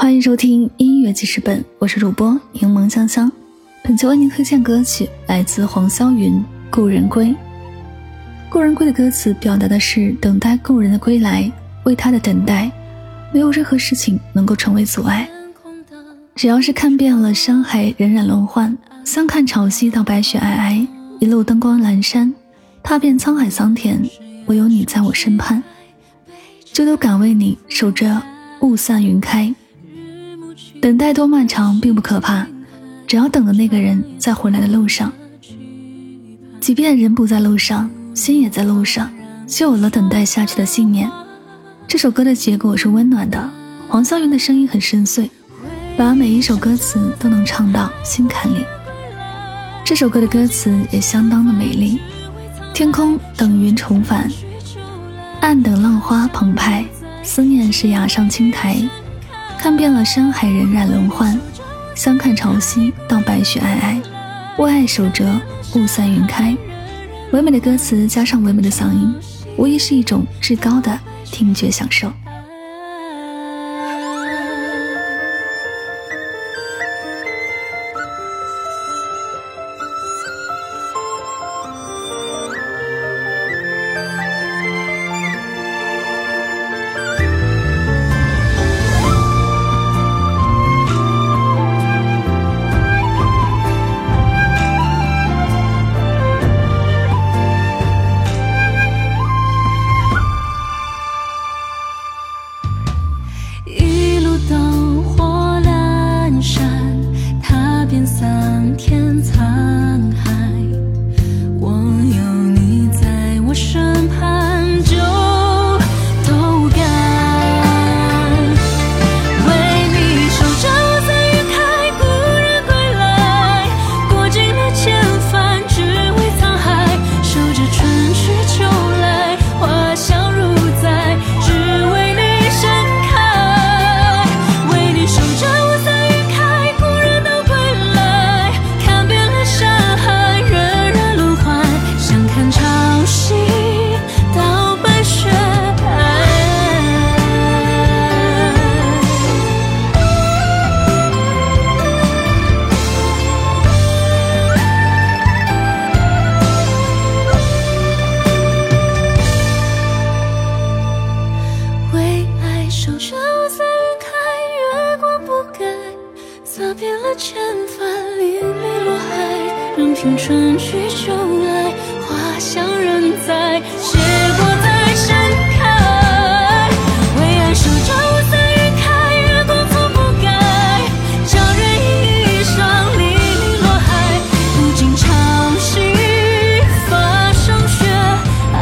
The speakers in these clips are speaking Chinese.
欢迎收听音乐记事本，我是主播柠檬香香。本期为您推荐歌曲来自黄霄云《故人归》。《故人归》的歌词表达的是等待故人的归来，为他的等待，没有任何事情能够成为阻碍。只要是看遍了山海荏苒轮换，相看潮汐到白雪皑皑，一路灯光阑珊，踏遍沧海桑田，唯有你在我身畔，就都敢为你守着雾散云开。等待多漫长，并不可怕，只要等的那个人在回来的路上。即便人不在路上，心也在路上，就有了等待下去的信念。这首歌的结果是温暖的，黄霄云的声音很深邃，把每一首歌词都能唱到心坎里。这首歌的歌词也相当的美丽，天空等云重返，岸等浪花澎湃，思念是崖上青苔。看遍了山海荏苒轮换，相看潮汐到白雪皑皑，为爱守着雾散云开。唯美的歌词加上唯美的嗓音，无疑是一种至高的听觉享受。洒千帆零零落海，任凭春去秋来，花香仍在，谢过再盛开。为爱守着乌云开，月光从不改。叫人一双零零落海，不惊潮汐，发上雪。爱，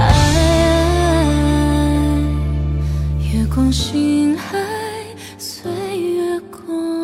月光心海，岁月过。